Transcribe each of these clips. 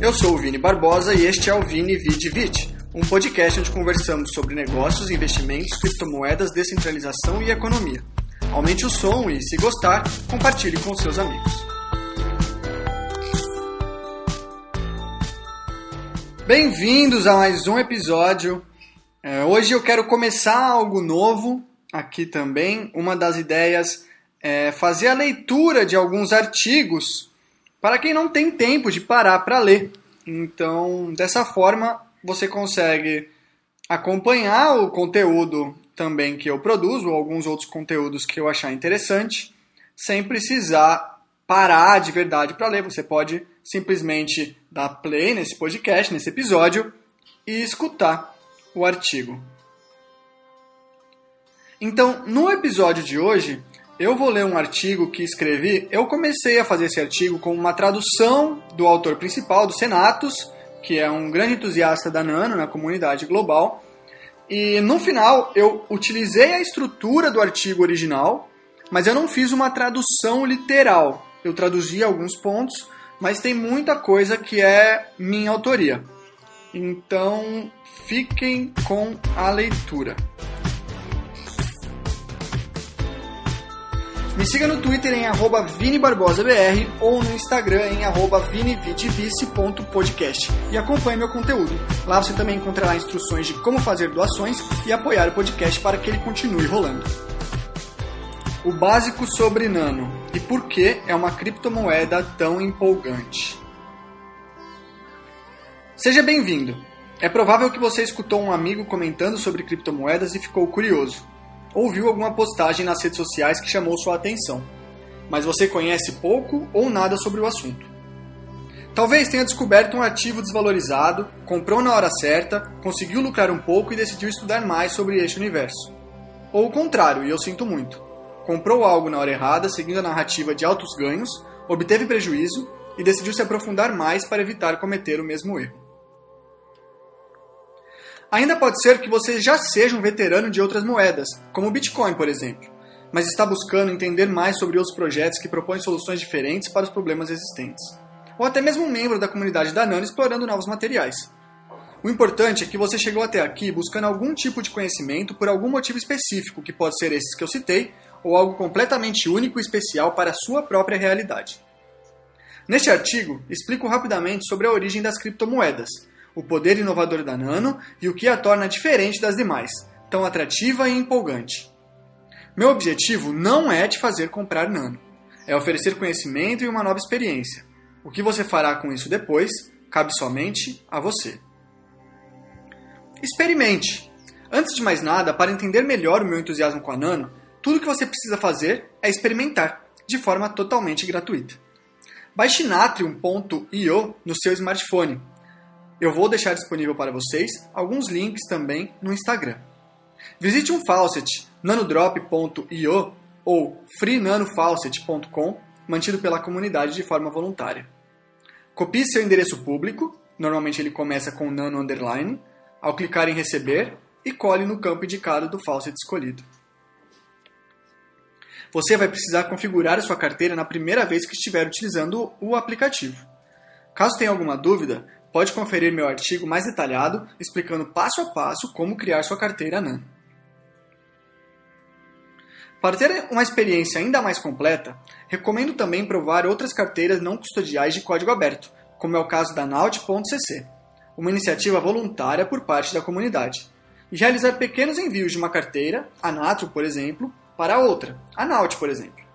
Eu sou o Vini Barbosa e este é o Vini Vid Vit, um podcast onde conversamos sobre negócios, investimentos, criptomoedas, descentralização e economia. Aumente o som e, se gostar, compartilhe com seus amigos. Bem-vindos a mais um episódio. É, hoje eu quero começar algo novo aqui também. Uma das ideias é fazer a leitura de alguns artigos para quem não tem tempo de parar para ler. Então, dessa forma, você consegue acompanhar o conteúdo também que eu produzo, ou alguns outros conteúdos que eu achar interessante, sem precisar parar de verdade para ler. Você pode simplesmente dar play nesse podcast, nesse episódio, e escutar o artigo. Então, no episódio de hoje, eu vou ler um artigo que escrevi. Eu comecei a fazer esse artigo com uma tradução do autor principal, do Senatus, que é um grande entusiasta da Nano na comunidade global. E no final eu utilizei a estrutura do artigo original, mas eu não fiz uma tradução literal. Eu traduzi alguns pontos, mas tem muita coisa que é minha autoria. Então fiquem com a leitura. Me siga no Twitter em arroba ViniBarbosaBR ou no Instagram em arroba vinividivice.podcast e acompanhe meu conteúdo. Lá você também encontrará instruções de como fazer doações e apoiar o podcast para que ele continue rolando. O básico sobre Nano e por que é uma criptomoeda tão empolgante. Seja bem-vindo! É provável que você escutou um amigo comentando sobre criptomoedas e ficou curioso ou viu alguma postagem nas redes sociais que chamou sua atenção, mas você conhece pouco ou nada sobre o assunto. Talvez tenha descoberto um ativo desvalorizado, comprou na hora certa, conseguiu lucrar um pouco e decidiu estudar mais sobre este universo. Ou o contrário, e eu sinto muito. Comprou algo na hora errada, seguindo a narrativa de altos ganhos, obteve prejuízo e decidiu se aprofundar mais para evitar cometer o mesmo erro. Ainda pode ser que você já seja um veterano de outras moedas, como o Bitcoin, por exemplo, mas está buscando entender mais sobre outros projetos que propõem soluções diferentes para os problemas existentes. Ou até mesmo um membro da comunidade da Nano explorando novos materiais. O importante é que você chegou até aqui buscando algum tipo de conhecimento por algum motivo específico, que pode ser esses que eu citei, ou algo completamente único e especial para a sua própria realidade. Neste artigo, explico rapidamente sobre a origem das criptomoedas, o poder inovador da Nano e o que a torna diferente das demais, tão atrativa e empolgante. Meu objetivo não é te fazer comprar Nano, é oferecer conhecimento e uma nova experiência. O que você fará com isso depois cabe somente a você. Experimente! Antes de mais nada, para entender melhor o meu entusiasmo com a Nano, tudo que você precisa fazer é experimentar, de forma totalmente gratuita. Baixe Natrium.io no seu smartphone eu vou deixar disponível para vocês alguns links também no Instagram. Visite um faucet nanodrop.io ou freenanofaucet.com, mantido pela comunidade de forma voluntária. Copie seu endereço público, normalmente ele começa com nano underline, ao clicar em receber e cole no campo indicado do faucet escolhido. Você vai precisar configurar sua carteira na primeira vez que estiver utilizando o aplicativo. Caso tenha alguma dúvida, pode conferir meu artigo mais detalhado explicando passo a passo como criar sua carteira NAN. Para ter uma experiência ainda mais completa, recomendo também provar outras carteiras não custodiais de código aberto, como é o caso da Naut.cc, uma iniciativa voluntária por parte da comunidade, e realizar pequenos envios de uma carteira, a Natro, por exemplo, para outra, a Naut, por exemplo.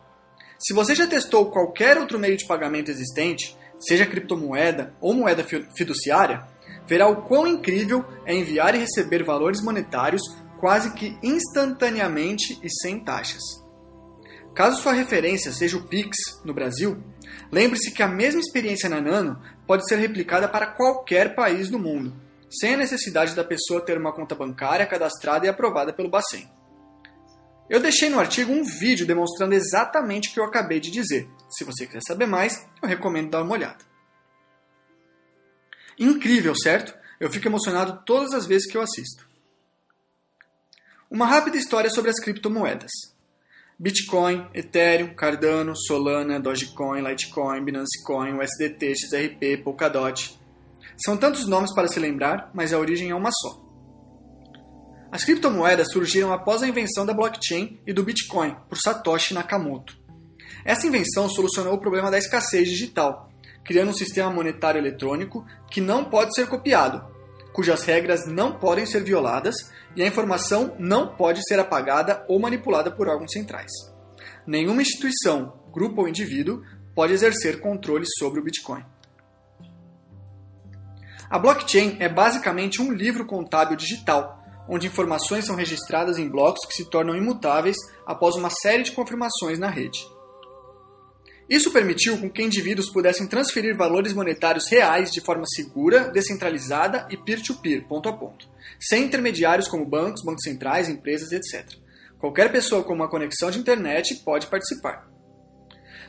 Se você já testou qualquer outro meio de pagamento existente, seja criptomoeda ou moeda fiduciária, verá o quão incrível é enviar e receber valores monetários quase que instantaneamente e sem taxas. Caso sua referência seja o Pix no Brasil, lembre-se que a mesma experiência na Nano pode ser replicada para qualquer país do mundo, sem a necessidade da pessoa ter uma conta bancária cadastrada e aprovada pelo Bacen. Eu deixei no artigo um vídeo demonstrando exatamente o que eu acabei de dizer. Se você quiser saber mais, eu recomendo dar uma olhada. Incrível, certo? Eu fico emocionado todas as vezes que eu assisto. Uma rápida história sobre as criptomoedas. Bitcoin, Ethereum, Cardano, Solana, Dogecoin, Litecoin, Binance Coin, USDT, XRP, Polkadot. São tantos nomes para se lembrar, mas a origem é uma só. As criptomoedas surgiram após a invenção da blockchain e do Bitcoin por Satoshi Nakamoto. Essa invenção solucionou o problema da escassez digital, criando um sistema monetário eletrônico que não pode ser copiado, cujas regras não podem ser violadas e a informação não pode ser apagada ou manipulada por órgãos centrais. Nenhuma instituição, grupo ou indivíduo pode exercer controle sobre o Bitcoin. A blockchain é basicamente um livro contábil digital, onde informações são registradas em blocos que se tornam imutáveis após uma série de confirmações na rede. Isso permitiu com que indivíduos pudessem transferir valores monetários reais de forma segura, descentralizada e peer-to-peer, ponto a ponto, sem intermediários como bancos, bancos centrais, empresas, etc. Qualquer pessoa com uma conexão de internet pode participar.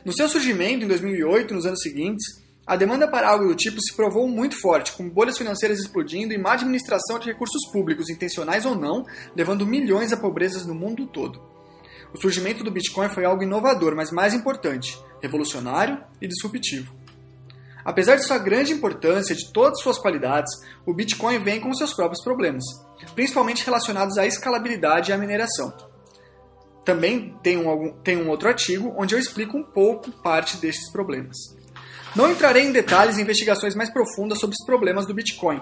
No seu surgimento em 2008 e nos anos seguintes, a demanda para algo do tipo se provou muito forte, com bolhas financeiras explodindo e má administração de recursos públicos, intencionais ou não, levando milhões a pobrezas no mundo todo. O surgimento do Bitcoin foi algo inovador, mas mais importante, revolucionário e disruptivo. Apesar de sua grande importância e de todas suas qualidades, o Bitcoin vem com seus próprios problemas, principalmente relacionados à escalabilidade e à mineração. Também tem um, tem um outro artigo onde eu explico um pouco parte destes problemas. Não entrarei em detalhes e investigações mais profundas sobre os problemas do Bitcoin,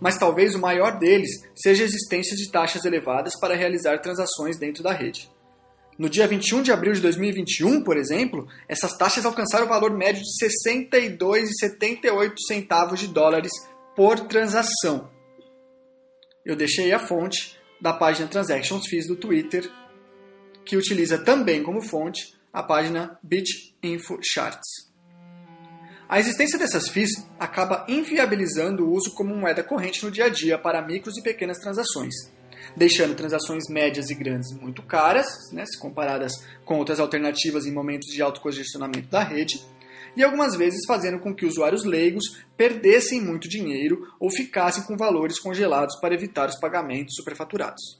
mas talvez o maior deles seja a existência de taxas elevadas para realizar transações dentro da rede. No dia 21 de abril de 2021, por exemplo, essas taxas alcançaram o valor médio de 62,78 centavos de dólares por transação. Eu deixei a fonte da página Transactions Fees do Twitter, que utiliza também como fonte a página BitInfoCharts. A existência dessas FIIs acaba inviabilizando o uso como moeda corrente no dia a dia para micros e pequenas transações, deixando transações médias e grandes muito caras, né, se comparadas com outras alternativas em momentos de alto congestionamento da rede, e algumas vezes fazendo com que usuários leigos perdessem muito dinheiro ou ficassem com valores congelados para evitar os pagamentos superfaturados.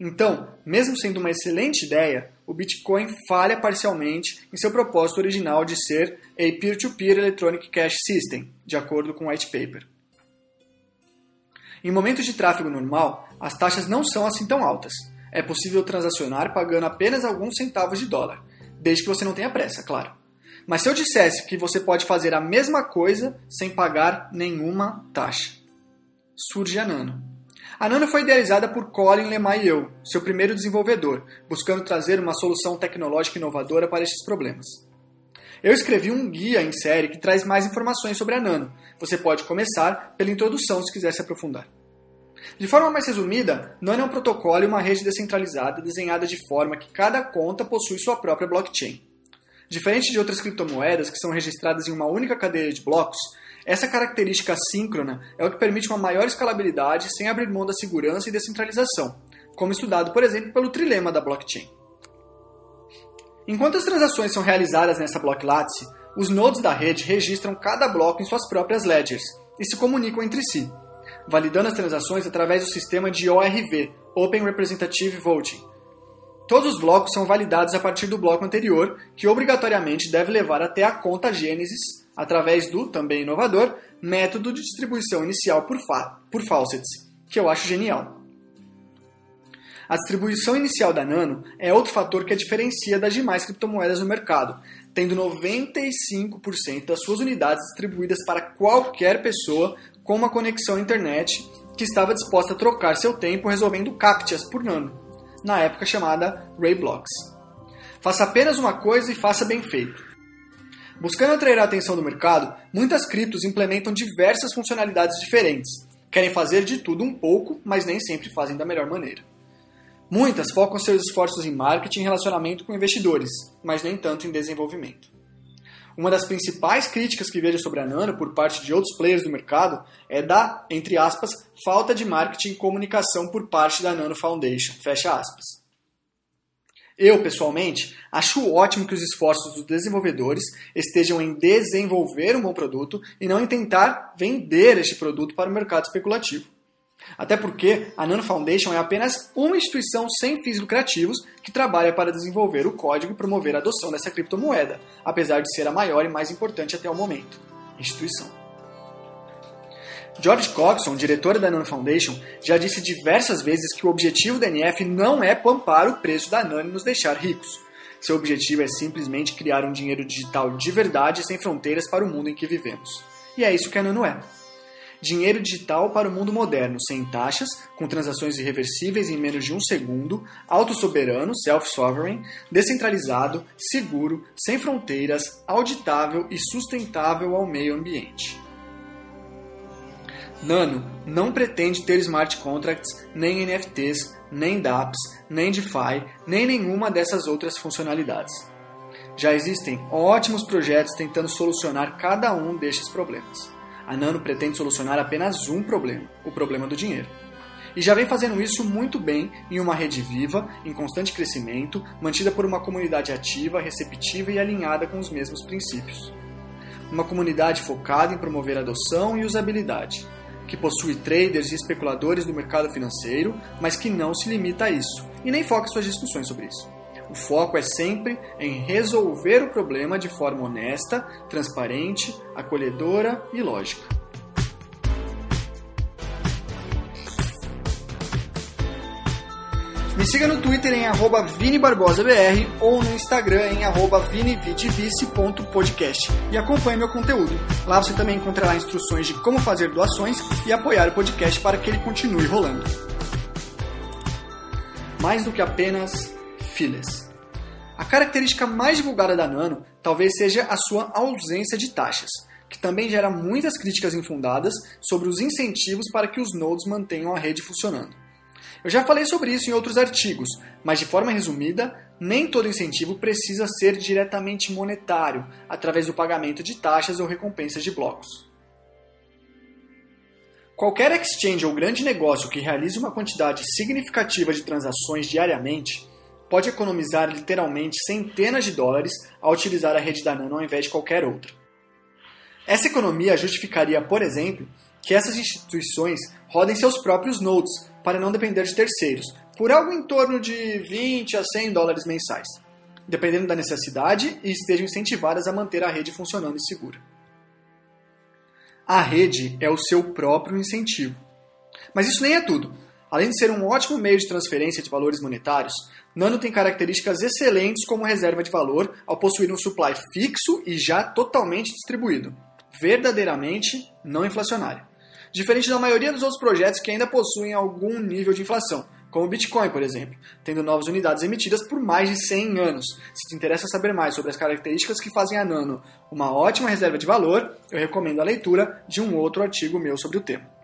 Então, mesmo sendo uma excelente ideia, o Bitcoin falha parcialmente em seu propósito original de ser a Peer-to-Peer Electronic Cash System, de acordo com o white paper. Em momentos de tráfego normal, as taxas não são assim tão altas. É possível transacionar pagando apenas alguns centavos de dólar, desde que você não tenha pressa, claro. Mas se eu dissesse que você pode fazer a mesma coisa sem pagar nenhuma taxa, surge a Nano. A Nano foi idealizada por Colin LeMahieu, seu primeiro desenvolvedor, buscando trazer uma solução tecnológica inovadora para estes problemas. Eu escrevi um guia em série que traz mais informações sobre a Nano. Você pode começar pela introdução se quiser se aprofundar. De forma mais resumida, Nano é um protocolo e uma rede descentralizada desenhada de forma que cada conta possui sua própria blockchain. Diferente de outras criptomoedas que são registradas em uma única cadeia de blocos, essa característica síncrona é o que permite uma maior escalabilidade sem abrir mão da segurança e descentralização, como estudado, por exemplo, pelo trilema da blockchain. Enquanto as transações são realizadas nessa block lattice, os nodes da rede registram cada bloco em suas próprias ledgers e se comunicam entre si, validando as transações através do sistema de ORV, Open Representative Voting. Todos os blocos são validados a partir do bloco anterior, que obrigatoriamente deve levar até a conta Gênesis através do, também inovador, método de distribuição inicial por, por faucets, que eu acho genial. A distribuição inicial da Nano é outro fator que a diferencia das demais criptomoedas no mercado, tendo 95% das suas unidades distribuídas para qualquer pessoa com uma conexão à internet que estava disposta a trocar seu tempo resolvendo captchas por Nano, na época chamada Rayblocks. Faça apenas uma coisa e faça bem feito. Buscando atrair a atenção do mercado, muitas criptos implementam diversas funcionalidades diferentes. Querem fazer de tudo um pouco, mas nem sempre fazem da melhor maneira. Muitas focam seus esforços em marketing e relacionamento com investidores, mas nem tanto em desenvolvimento. Uma das principais críticas que vejo sobre a Nano por parte de outros players do mercado é da, entre aspas, falta de marketing e comunicação por parte da Nano Foundation, fecha aspas. Eu, pessoalmente, acho ótimo que os esforços dos desenvolvedores estejam em desenvolver um bom produto e não em tentar vender este produto para o mercado especulativo. Até porque a Nano Foundation é apenas uma instituição sem fins lucrativos que trabalha para desenvolver o código e promover a adoção dessa criptomoeda, apesar de ser a maior e mais importante até o momento instituição. George Coxon, diretor da Nano Foundation, já disse diversas vezes que o objetivo da NF não é pampar o preço da Nano e nos deixar ricos. Seu objetivo é simplesmente criar um dinheiro digital de verdade sem fronteiras para o mundo em que vivemos. E é isso que a Nano é. Dinheiro digital para o mundo moderno, sem taxas, com transações irreversíveis em menos de um segundo, autossoberano, self-sovereign, descentralizado, seguro, sem fronteiras, auditável e sustentável ao meio ambiente. Nano não pretende ter smart contracts, nem NFTs, nem dApps, nem DeFi, nem nenhuma dessas outras funcionalidades. Já existem ótimos projetos tentando solucionar cada um destes problemas. A Nano pretende solucionar apenas um problema, o problema do dinheiro. E já vem fazendo isso muito bem em uma rede viva, em constante crescimento, mantida por uma comunidade ativa, receptiva e alinhada com os mesmos princípios. Uma comunidade focada em promover adoção e usabilidade que possui traders e especuladores do mercado financeiro, mas que não se limita a isso e nem foca suas discussões sobre isso. O foco é sempre em resolver o problema de forma honesta, transparente, acolhedora e lógica. Me siga no Twitter em ViniBarbosaBR ou no Instagram em vinividivice.podcast e acompanhe meu conteúdo. Lá você também encontrará instruções de como fazer doações e apoiar o podcast para que ele continue rolando. Mais do que apenas filhas. A característica mais divulgada da Nano talvez seja a sua ausência de taxas, que também gera muitas críticas infundadas sobre os incentivos para que os nodes mantenham a rede funcionando. Eu já falei sobre isso em outros artigos, mas de forma resumida, nem todo incentivo precisa ser diretamente monetário, através do pagamento de taxas ou recompensas de blocos. Qualquer exchange ou grande negócio que realize uma quantidade significativa de transações diariamente pode economizar literalmente centenas de dólares ao utilizar a rede da Nano ao invés de qualquer outra. Essa economia justificaria, por exemplo, que essas instituições rodem seus próprios nodes, para não depender de terceiros, por algo em torno de 20 a 100 dólares mensais, dependendo da necessidade e estejam incentivadas a manter a rede funcionando e segura. A rede é o seu próprio incentivo. Mas isso nem é tudo. Além de ser um ótimo meio de transferência de valores monetários, Nano tem características excelentes como reserva de valor ao possuir um supply fixo e já totalmente distribuído, verdadeiramente não inflacionário diferente da maioria dos outros projetos que ainda possuem algum nível de inflação, como o Bitcoin, por exemplo, tendo novas unidades emitidas por mais de 100 anos. Se te interessa saber mais sobre as características que fazem a Nano uma ótima reserva de valor, eu recomendo a leitura de um outro artigo meu sobre o tema.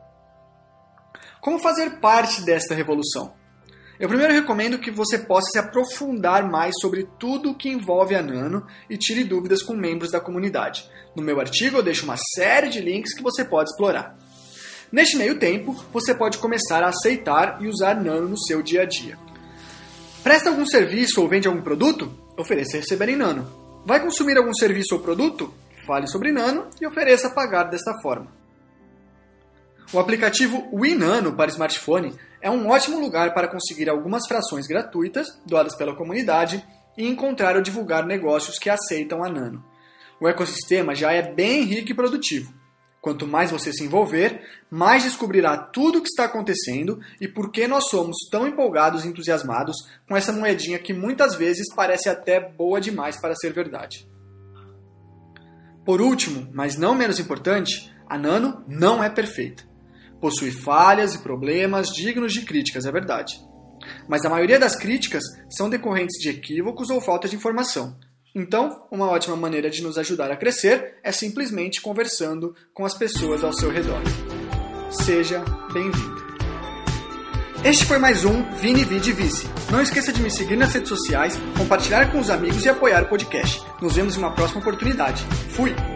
Como fazer parte desta revolução? Eu primeiro recomendo que você possa se aprofundar mais sobre tudo o que envolve a Nano e tire dúvidas com membros da comunidade. No meu artigo eu deixo uma série de links que você pode explorar. Neste meio tempo, você pode começar a aceitar e usar Nano no seu dia a dia. Presta algum serviço ou vende algum produto? Ofereça receber em Nano. Vai consumir algum serviço ou produto? Fale sobre Nano e ofereça pagar desta forma. O aplicativo WeNano para smartphone é um ótimo lugar para conseguir algumas frações gratuitas doadas pela comunidade e encontrar ou divulgar negócios que aceitam a Nano. O ecossistema já é bem rico e produtivo. Quanto mais você se envolver, mais descobrirá tudo o que está acontecendo e por que nós somos tão empolgados e entusiasmados com essa moedinha que muitas vezes parece até boa demais para ser verdade. Por último, mas não menos importante, a Nano não é perfeita. Possui falhas e problemas dignos de críticas, é verdade. Mas a maioria das críticas são decorrentes de equívocos ou falta de informação, então, uma ótima maneira de nos ajudar a crescer é simplesmente conversando com as pessoas ao seu redor. Seja bem-vindo. Este foi mais um Vini Vidi Vice. Não esqueça de me seguir nas redes sociais, compartilhar com os amigos e apoiar o podcast. Nos vemos em uma próxima oportunidade. Fui!